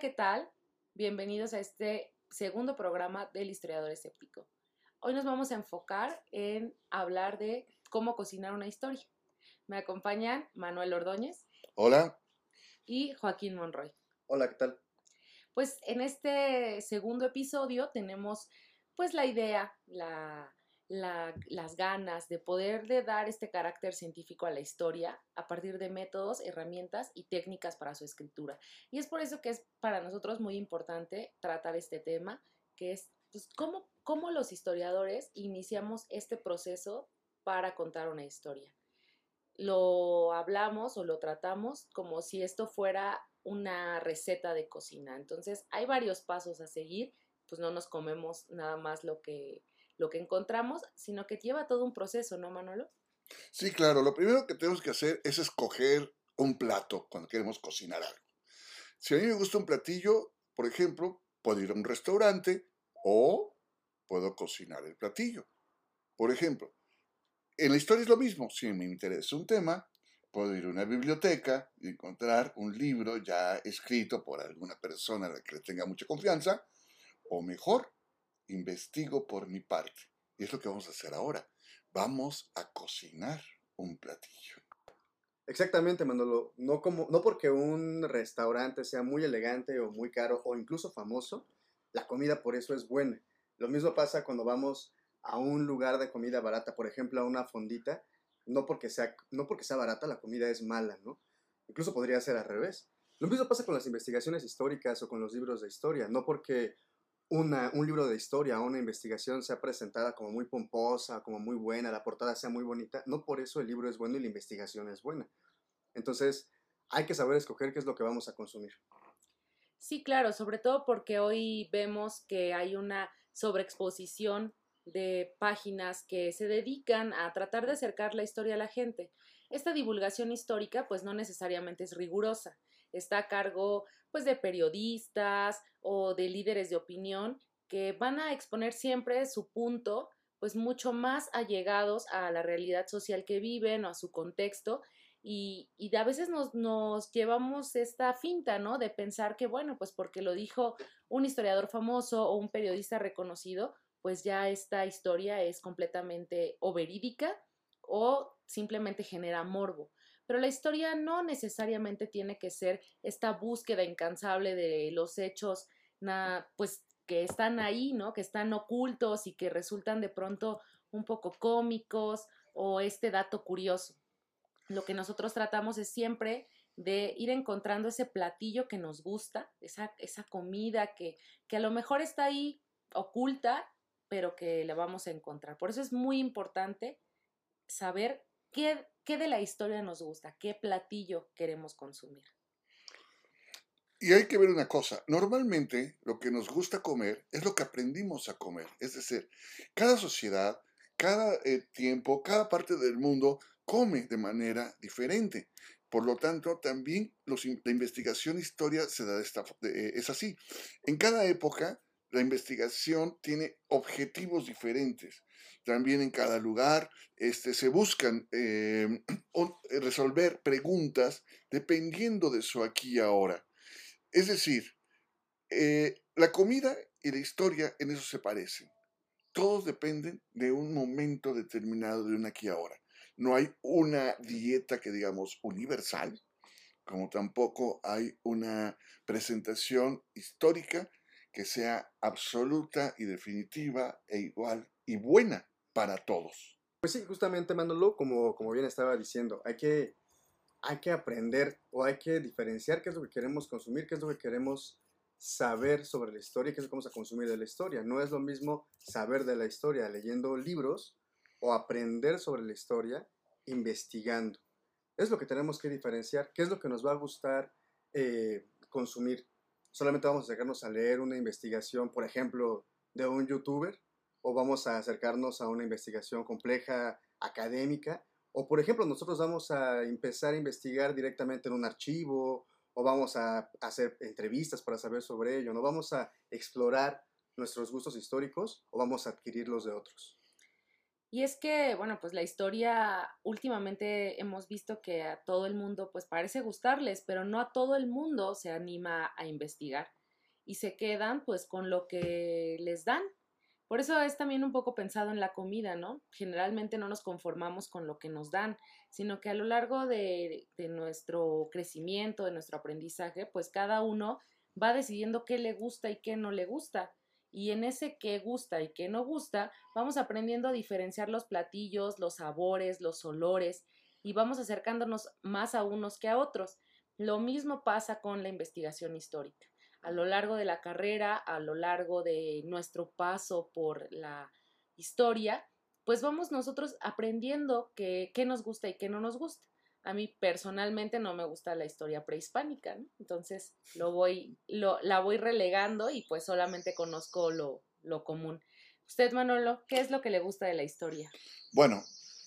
¿qué tal? Bienvenidos a este segundo programa del historiador escéptico. Hoy nos vamos a enfocar en hablar de cómo cocinar una historia. Me acompañan Manuel Ordóñez. Hola. Y Joaquín Monroy. Hola, ¿qué tal? Pues en este segundo episodio tenemos pues la idea, la, las ganas de poder de dar este carácter científico a la historia a partir de métodos, herramientas y técnicas para su escritura. Y es por eso que es para nosotros muy importante tratar este tema, que es pues, cómo, cómo los historiadores iniciamos este proceso para contar una historia. Lo hablamos o lo tratamos como si esto fuera una receta de cocina. Entonces hay varios pasos a seguir, pues no nos comemos nada más lo que lo que encontramos, sino que lleva todo un proceso, ¿no, Manolo? Sí, claro. Lo primero que tenemos que hacer es escoger un plato cuando queremos cocinar algo. Si a mí me gusta un platillo, por ejemplo, puedo ir a un restaurante o puedo cocinar el platillo. Por ejemplo, en la historia es lo mismo. Si me interesa un tema, puedo ir a una biblioteca y encontrar un libro ya escrito por alguna persona a la que le tenga mucha confianza, o mejor, investigo por mi parte. Y es lo que vamos a hacer ahora. Vamos a cocinar un platillo. Exactamente, Manolo. No, como, no porque un restaurante sea muy elegante o muy caro o incluso famoso, la comida por eso es buena. Lo mismo pasa cuando vamos a un lugar de comida barata, por ejemplo, a una fondita. No porque sea, no porque sea barata, la comida es mala, ¿no? Incluso podría ser al revés. Lo mismo pasa con las investigaciones históricas o con los libros de historia. No porque un libro de historia o una investigación sea presentada como muy pomposa, como muy buena, la portada sea muy bonita, no por eso el libro es bueno y la investigación es buena. Entonces, hay que saber escoger qué es lo que vamos a consumir. Sí, claro, sobre todo porque hoy vemos que hay una sobreexposición de páginas que se dedican a tratar de acercar la historia a la gente. Esta divulgación histórica pues no necesariamente es rigurosa, está a cargo pues de periodistas o de líderes de opinión que van a exponer siempre su punto pues mucho más allegados a la realidad social que viven o a su contexto y, a veces nos, nos, llevamos esta finta, ¿no? De pensar que, bueno, pues porque lo dijo un historiador famoso o un periodista reconocido, pues ya esta historia es completamente o verídica o simplemente genera morbo. Pero la historia no necesariamente tiene que ser esta búsqueda incansable de los hechos, pues que están ahí, ¿no? Que están ocultos y que resultan de pronto un poco cómicos o este dato curioso. Lo que nosotros tratamos es siempre de ir encontrando ese platillo que nos gusta, esa, esa comida que, que a lo mejor está ahí oculta, pero que la vamos a encontrar. Por eso es muy importante saber qué ¿Qué de la historia nos gusta? ¿Qué platillo queremos consumir? Y hay que ver una cosa, normalmente lo que nos gusta comer es lo que aprendimos a comer. Es decir, cada sociedad, cada eh, tiempo, cada parte del mundo come de manera diferente. Por lo tanto, también los, la investigación historia eh, es así. En cada época, la investigación tiene objetivos diferentes también en cada lugar este, se buscan em, resolver preguntas dependiendo de su aquí y ahora. Es decir, eh, la comida y la historia en eso se parecen. Todos dependen de un momento determinado de un aquí y ahora. No hay una dieta que digamos universal, como tampoco hay una presentación histórica que sea absoluta y definitiva e igual y buena para todos. Pues sí, justamente Manolo, como, como bien estaba diciendo, hay que, hay que aprender o hay que diferenciar qué es lo que queremos consumir, qué es lo que queremos saber sobre la historia, qué es lo que vamos a consumir de la historia. No es lo mismo saber de la historia leyendo libros o aprender sobre la historia investigando. Es lo que tenemos que diferenciar, qué es lo que nos va a gustar eh, consumir. Solamente vamos a acercarnos a leer una investigación, por ejemplo, de un youtuber o vamos a acercarnos a una investigación compleja académica, o por ejemplo nosotros vamos a empezar a investigar directamente en un archivo, o vamos a hacer entrevistas para saber sobre ello, no vamos a explorar nuestros gustos históricos o vamos a adquirirlos de otros. Y es que, bueno, pues la historia últimamente hemos visto que a todo el mundo pues parece gustarles, pero no a todo el mundo se anima a investigar y se quedan pues con lo que les dan. Por eso es también un poco pensado en la comida, ¿no? Generalmente no nos conformamos con lo que nos dan, sino que a lo largo de, de nuestro crecimiento, de nuestro aprendizaje, pues cada uno va decidiendo qué le gusta y qué no le gusta y en ese qué gusta y qué no gusta, vamos aprendiendo a diferenciar los platillos, los sabores, los olores y vamos acercándonos más a unos que a otros. Lo mismo pasa con la investigación histórica. A lo largo de la carrera, a lo largo de nuestro paso por la historia, pues vamos nosotros aprendiendo qué nos gusta y qué no nos gusta. A mí personalmente no me gusta la historia prehispánica. Entonces lo voy, lo, la voy relegando y pues solamente conozco lo, lo común. Usted, Manolo, ¿qué es lo que le gusta de la historia? Bueno,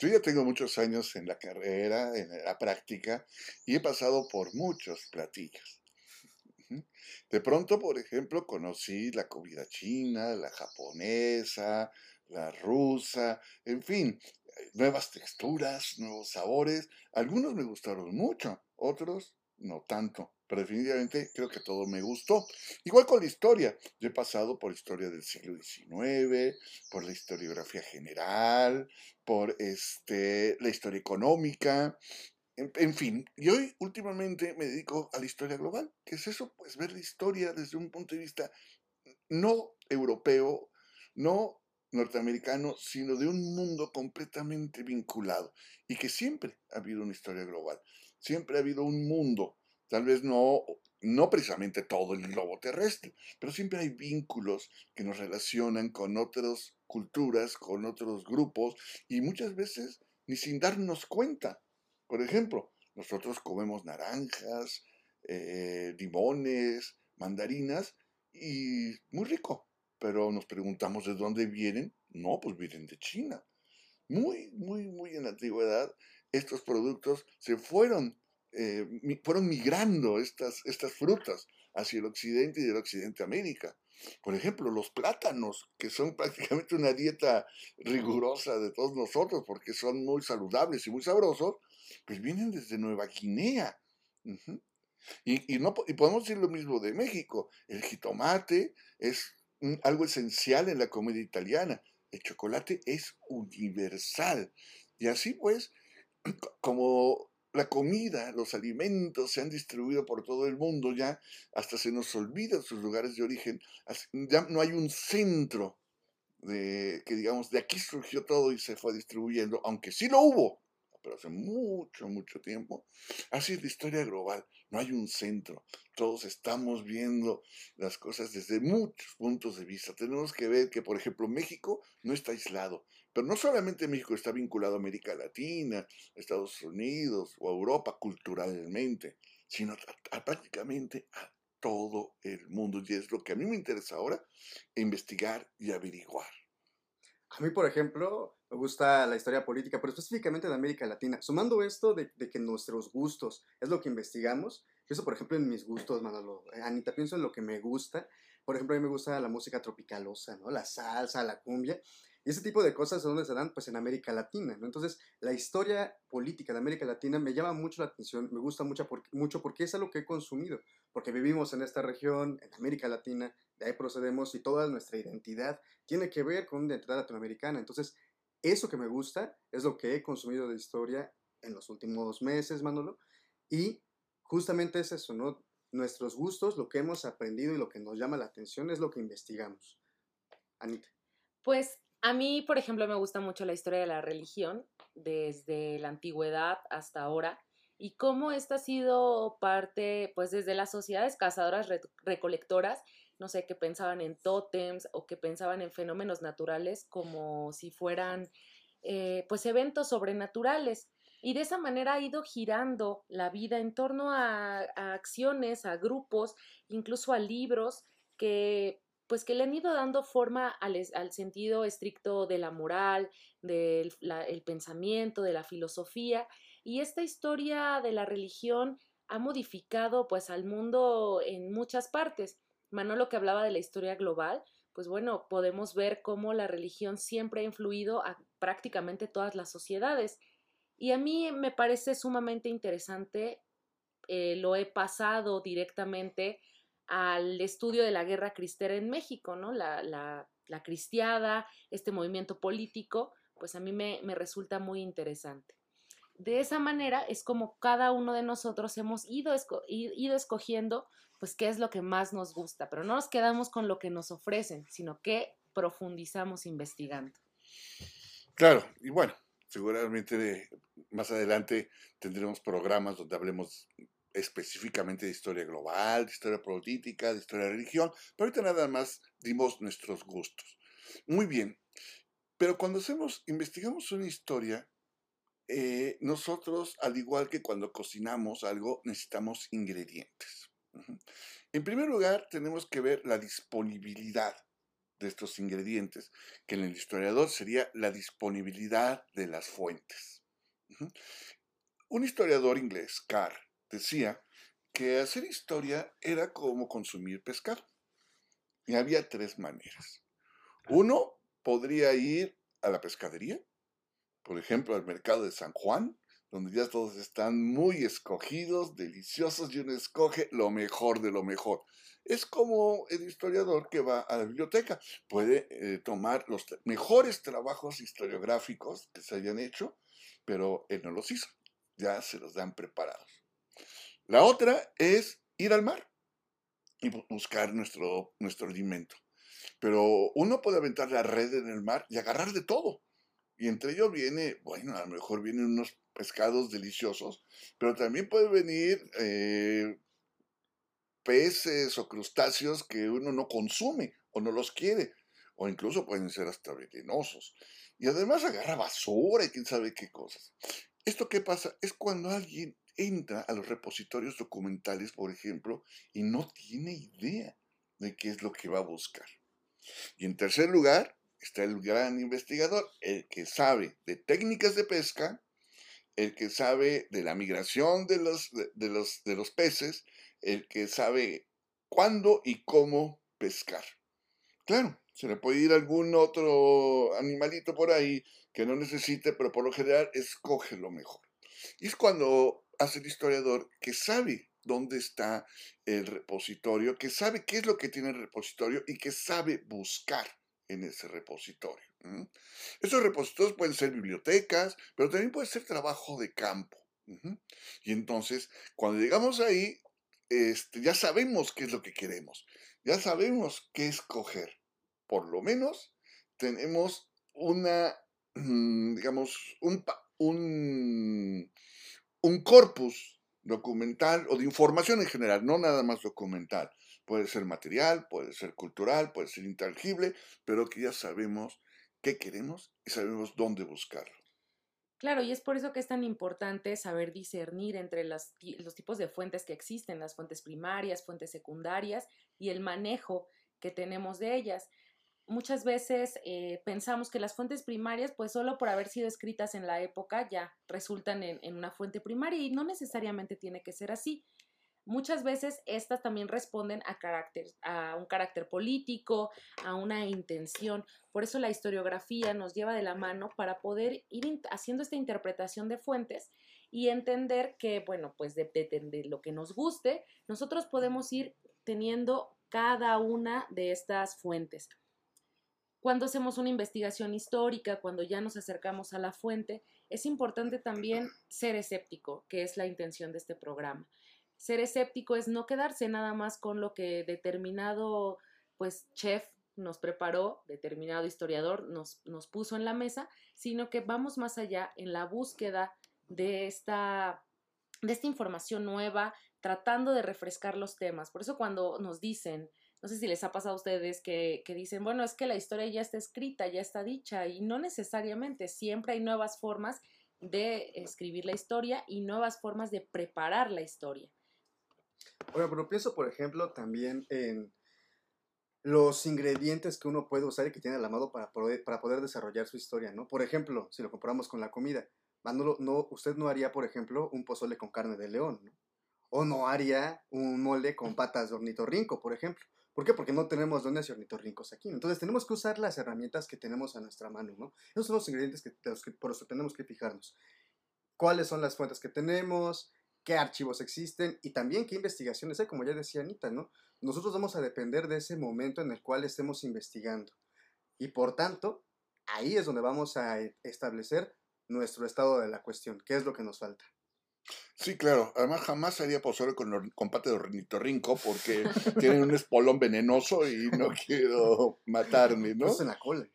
yo ya tengo muchos años en la carrera, en la práctica, y he pasado por muchos platillos. De pronto, por ejemplo, conocí la comida china, la japonesa, la rusa, en fin, nuevas texturas, nuevos sabores. Algunos me gustaron mucho, otros no tanto, pero definitivamente creo que todo me gustó. Igual con la historia, yo he pasado por historia del siglo XIX, por la historiografía general, por este, la historia económica, en, en, fin, y hoy últimamente me dedico a la historia global. ¿Qué es eso? Pues ver la historia desde un punto de vista no europeo, no norteamericano, sino de un mundo completamente vinculado y que siempre ha habido una historia global, siempre ha habido un mundo, tal vez no, no precisamente todo el globo terrestre, pero siempre hay vínculos que nos relacionan con otras culturas, con otros grupos y muchas veces ni sin darnos cuenta. Por ejemplo, nosotros comemos naranjas, eh, limones, mandarinas y muy rico, pero nos preguntamos de dónde vienen. No, pues vienen de China. Muy, muy, muy en la antigüedad, estos productos se fueron, eh, fueron migrando estas, estas frutas hacia el occidente y del occidente América. Por ejemplo, los plátanos, que son prácticamente una dieta rigurosa de todos nosotros porque son muy saludables y muy sabrosos, pues vienen desde Nueva Guinea. y, y, no, y podemos decir lo mismo de México. El jitomate es algo esencial en la comida italiana. El chocolate es universal. Y así pues, como la comida, los alimentos se han distribuido por todo el mundo ya, hasta se nos olvidan sus lugares de origen, ya no hay un centro de que digamos, de aquí surgió todo y se fue distribuyendo, aunque sí lo hubo, pero hace mucho, mucho tiempo. Así es la historia global, no hay un centro, todos estamos viendo las cosas desde muchos puntos de vista. Tenemos que ver que, por ejemplo, México no está aislado, pero no solamente México está vinculado a América Latina, Estados Unidos o a Europa culturalmente, sino a, prácticamente a todo el mundo. Y es lo que a mí me interesa ahora, investigar y averiguar. A mí, por ejemplo, me gusta la historia política, pero específicamente de América Latina. Sumando esto de, de, que nuestros gustos es lo que investigamos, pienso, por ejemplo, en mis gustos, Manolo. Eh, Anita, pienso en lo que me gusta. Por ejemplo, a mí me gusta la música tropicalosa, ¿no? La salsa, la cumbia. Y ese tipo de cosas, ¿dónde se dan? Pues en América Latina, ¿no? Entonces, la historia política de América Latina me llama mucho la atención, me gusta mucho porque, mucho porque es algo que he consumido, porque vivimos en esta región, en América Latina, de ahí procedemos y toda nuestra identidad tiene que ver con una identidad latinoamericana. Entonces, eso que me gusta es lo que he consumido de historia en los últimos meses, Manolo, y justamente es eso, ¿no? Nuestros gustos, lo que hemos aprendido y lo que nos llama la atención es lo que investigamos. Anita. Pues a mí, por ejemplo, me gusta mucho la historia de la religión, desde la antigüedad hasta ahora, y cómo esta ha sido parte, pues desde las sociedades cazadoras recolectoras, no sé, que pensaban en tótems o que pensaban en fenómenos naturales como si fueran, eh, pues, eventos sobrenaturales. Y de esa manera ha ido girando la vida en torno a, acciones, a grupos, incluso a libros que pues que le han ido dando forma al, sentido estricto de la moral, del pensamiento, de la filosofía, y esta historia de la religión ha modificado pues al mundo en muchas partes. Manolo que hablaba de la historia global, pues bueno, podemos ver cómo la religión siempre ha influido a prácticamente todas las sociedades. Y a mí me parece sumamente interesante, eh, lo he pasado directamente al estudio de la guerra cristera en México, ¿no? La, la, la cristiada, este movimiento político, pues a mí me, me resulta muy interesante. De esa manera es como cada uno de nosotros hemos ido, ido escogiendo pues qué es lo que más nos gusta, pero no nos quedamos con lo que nos ofrecen, sino que profundizamos investigando. Claro, y bueno, seguramente más adelante tendremos programas donde hablemos específicamente de historia global, de historia política, de historia de religión, pero ahorita nada más dimos nuestros gustos. Muy bien, pero cuando hacemos, investigamos una historia, eh, nosotros, al igual que cuando cocinamos algo, necesitamos ingredientes. En primer lugar, tenemos que ver la disponibilidad de estos ingredientes, que en el historiador sería la disponibilidad de las fuentes. Un historiador inglés, Carr, decía que hacer historia era como consumir pescado. Y había tres maneras. Uno podría ir a la pescadería, por ejemplo, al mercado de San Juan, donde ya todos están muy escogidos, deliciosos, y uno escoge lo mejor de lo mejor. Es como el historiador que va a la biblioteca, puede eh, tomar los mejores trabajos historiográficos que se hayan hecho, pero él no los hizo, ya se los dan preparados. La otra es ir al mar y buscar nuestro, nuestro alimento. Pero uno puede aventar la red en el mar y agarrar de todo. Y entre ellos viene, bueno, a lo mejor vienen unos pescados deliciosos, pero también puede venir eh, peces o crustáceos que uno no consume o no los quiere, o incluso pueden ser hasta venenosos. Y además agarra basura y quién sabe qué cosas. ¿Esto qué pasa? Es cuando alguien entra a los repositorios documentales, por ejemplo, y no tiene idea de qué es lo que va a buscar. Y en tercer lugar está el gran investigador, el que sabe de técnicas de pesca, el que sabe de la migración de los, de, los, de los peces, el que sabe cuándo y cómo pescar. Claro, se le puede ir algún otro animalito por ahí que no necesite, pero por lo general escoge lo mejor. Y es cuando hace el historiador que sabe dónde está el repositorio, que sabe qué es lo que tiene el repositorio y que sabe buscar en ese repositorio. Esos repositorios pueden ser bibliotecas, pero también puede ser trabajo de campo. Y entonces, cuando llegamos ahí, este, ya sabemos qué es lo que queremos, ya sabemos qué escoger. Por lo menos tenemos una, mm, digamos, un, un, un corpus documental o de información en general, no nada más documental. Puede ser material, puede ser cultural, puede ser intangible, pero que ya sabemos qué queremos y sabemos dónde buscarlo. Claro, y es por eso que es tan importante saber discernir entre los tipos de fuentes que existen, las fuentes primarias, fuentes secundarias y el manejo que tenemos de ellas muchas veces eh, pensamos que las fuentes primarias, pues solo por haber sido escritas en la época, ya resultan en, una fuente primaria y no necesariamente tiene que ser así. Muchas veces estas también responden a, un carácter político, a una intención. Por eso la historiografía nos lleva de la mano para poder ir haciendo esta interpretación de fuentes y entender que, bueno, pues depende de lo que nos guste, nosotros podemos ir teniendo cada una de estas fuentes. Cuando hacemos una investigación histórica, cuando ya nos acercamos a la fuente, es importante también ser escéptico, que es la intención de este programa. Ser escéptico es no quedarse nada más con lo que determinado pues chef nos preparó, determinado historiador nos, nos puso en la mesa, sino que vamos más allá en la búsqueda de esta, de esta información nueva, tratando de refrescar los temas. Por eso cuando nos dicen, no sé si les ha pasado a ustedes que, dicen, bueno, es que la historia ya está escrita, ya está dicha, y no necesariamente, siempre hay nuevas formas de escribir la historia y nuevas formas de preparar la historia. Bueno, pero pienso, por ejemplo, también en los ingredientes que uno puede usar y que tiene a la mano para poder, para poder desarrollar su historia, ¿no? Por ejemplo, si lo comparamos con la comida, no, no, usted no haría, por ejemplo, un pozole con carne de león, ¿no? O no haría un molde con patas de ornitorrinco, por ejemplo ¿Por qué? Porque no tenemos dones y ornitorrincos aquí. Entonces tenemos que usar las herramientas que tenemos a nuestra mano, ¿no? Esos son los ingredientes que, los que por eso tenemos que fijarnos. ¿Cuáles son las fuentes que tenemos? ¿Qué archivos existen? Y también qué investigaciones hay, como ya decía Anita, ¿no? Nosotros vamos a depender de ese momento en el cual estemos investigando. Y por tanto, ahí es donde vamos a e, establecer nuestro estado de la cuestión, qué es lo que nos falta. Sí, claro. Además, jamás haría pozole con, con pate de ornitorrinco porque tienen un espolón venenoso y no quiero matarme, ¿no? en la cola.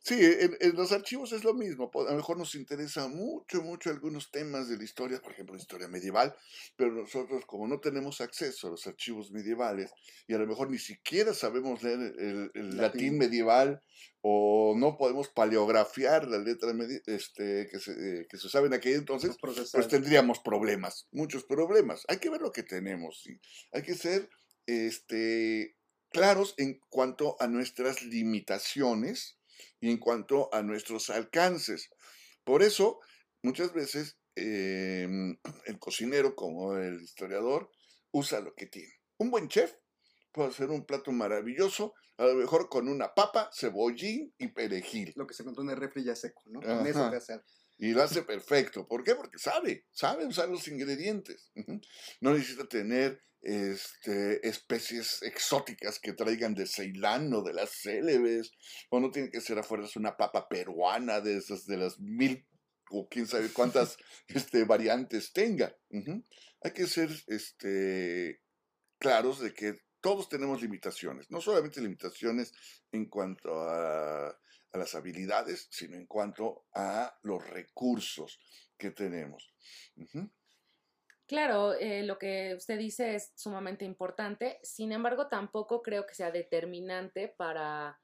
Sí, en, los archivos es lo mismo. A lo mejor nos interesa mucho, mucho algunos temas de la historia, por ejemplo, la historia medieval, pero nosotros, como no tenemos acceso a los archivos medievales y a lo mejor ni siquiera sabemos leer el, latín medieval o no podemos paleografiar la letra este, que, se, que se en aquel entonces, pues tendríamos problemas, muchos problemas. Hay que ver lo que tenemos, ¿sí? hay que ser este, claros en cuanto a nuestras limitaciones y en cuanto a nuestros alcances. Por eso, muchas veces em, el cocinero, como el historiador, usa lo que tiene. Un buen chef puede hacer un plato maravilloso, a lo mejor con una papa, cebollín y perejil. Lo que se encontró en el refri ya seco, ¿no? Con eso hacer. Y lo hace perfecto. ¿Por qué? Porque sabe, sabe usar los ingredientes. No necesita tener este, especies exóticas que traigan de Ceilán o de las célebes, o no tiene que ser afuera una papa peruana de esas de las mil o quién sabe cuántas este, variantes tenga. Hay que ser este, claros de que todos tenemos limitaciones, no solamente limitaciones en cuanto a, las habilidades, sino en cuanto a los recursos que tenemos. Claro, eh, lo que usted dice es sumamente importante, sin embargo tampoco creo que sea determinante para,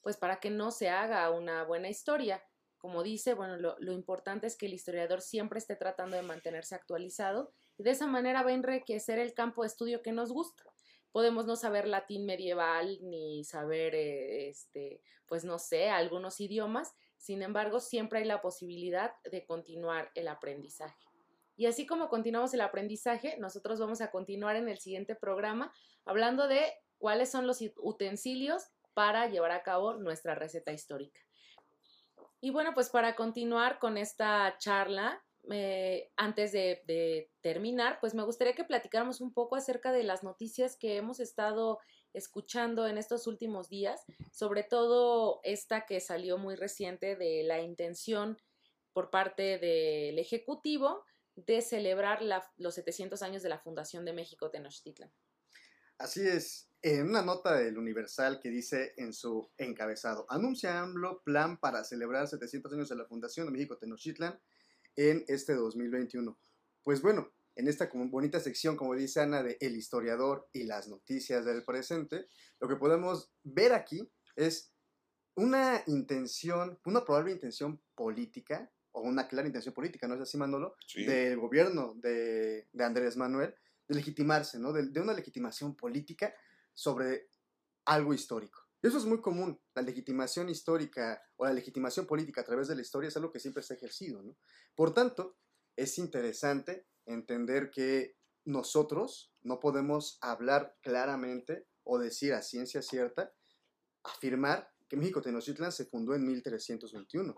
pues para que no se haga una buena historia. Como dice, bueno, lo, lo importante es que el historiador siempre esté tratando de mantenerse actualizado y de esa manera va a enriquecer el campo de estudio que nos gusta podemos no saber latín medieval ni saber, eh, este, pues no sé, algunos idiomas, sin embargo, siempre hay la posibilidad de continuar el aprendizaje. Y así como continuamos el aprendizaje, nosotros vamos a continuar en el siguiente programa hablando de cuáles son los utensilios para llevar a cabo nuestra receta histórica. Y bueno, pues para continuar con esta charla, antes de, terminar, pues me gustaría que platicáramos un poco acerca de las noticias que hemos estado escuchando en estos últimos días, sobre todo esta que salió muy reciente de la intención por parte del Ejecutivo de celebrar los 700 años de la Fundación de México Tenochtitlan. Así es, en una nota del Universal que dice en su encabezado, anuncia AMLO plan para celebrar 700 años de la Fundación de México Tenochtitlan en este 2021. Pues bueno, en esta bonita sección, como dice Ana, de El historiador y las noticias del presente, lo que podemos ver aquí es una intención, una probable intención política, o una clara intención política, ¿no es así, Manolo? Del gobierno de, Andrés Manuel, de legitimarse, ¿no? de una legitimación política sobre algo histórico. Eso es muy común. La legitimación histórica o la legitimación política a través de la historia es algo que siempre se ha ejercido. Por tanto, es interesante entender que nosotros no podemos hablar claramente o decir a ciencia cierta, afirmar que México Tenochtitlan se fundó en 1321.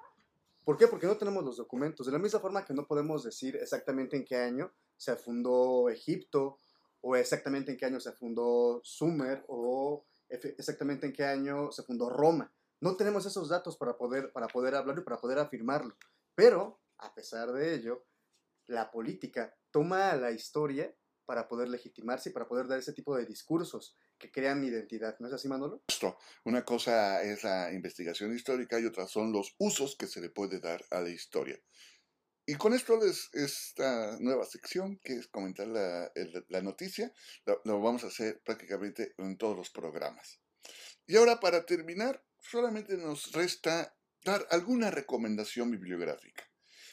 ¿Por qué? Porque no tenemos los documentos. De la misma forma que no podemos decir exactamente en qué año se fundó Egipto o exactamente en qué año se fundó Sumer o exactamente en qué año se fundó Roma. No tenemos esos datos para poder, para poder hablarlo y para poder afirmarlo. Pero, a pesar de ello, la política toma la historia para poder legitimarse y para poder dar ese tipo de discursos que crean identidad. ¿No es así, Manolo? Una cosa es la investigación histórica y otra son los usos que se le puede dar a la historia. Y con esto, esta nueva sección, que es comentar la, noticia, lo, vamos a hacer prácticamente en todos los programas. Y ahora, para terminar, solamente nos resta dar alguna recomendación bibliográfica.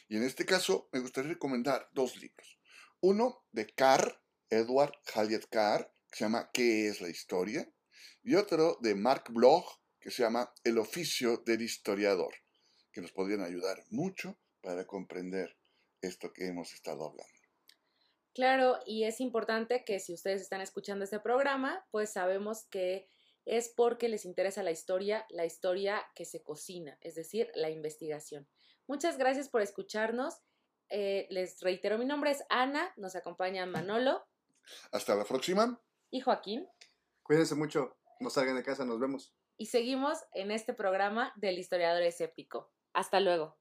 Y en este caso, me gustaría recomendar dos libros. Uno de Carr, Edward Halliet Carr, que se llama ¿Qué es la historia? Y otro de Mark Bloch, que se llama El oficio del historiador, que nos podrían ayudar mucho para comprender esto que hemos estado hablando. Claro, y es importante que si ustedes están escuchando este programa, pues sabemos que es porque les interesa la historia, la historia que se cocina, es decir, la investigación. Muchas gracias por escucharnos. Eh, les reitero, mi nombre es Ana, nos acompaña Manolo. Hasta la próxima. Y Joaquín. Cuídense mucho, no salgan de casa, nos vemos. Y seguimos en este programa del historiador escéptico. Hasta luego.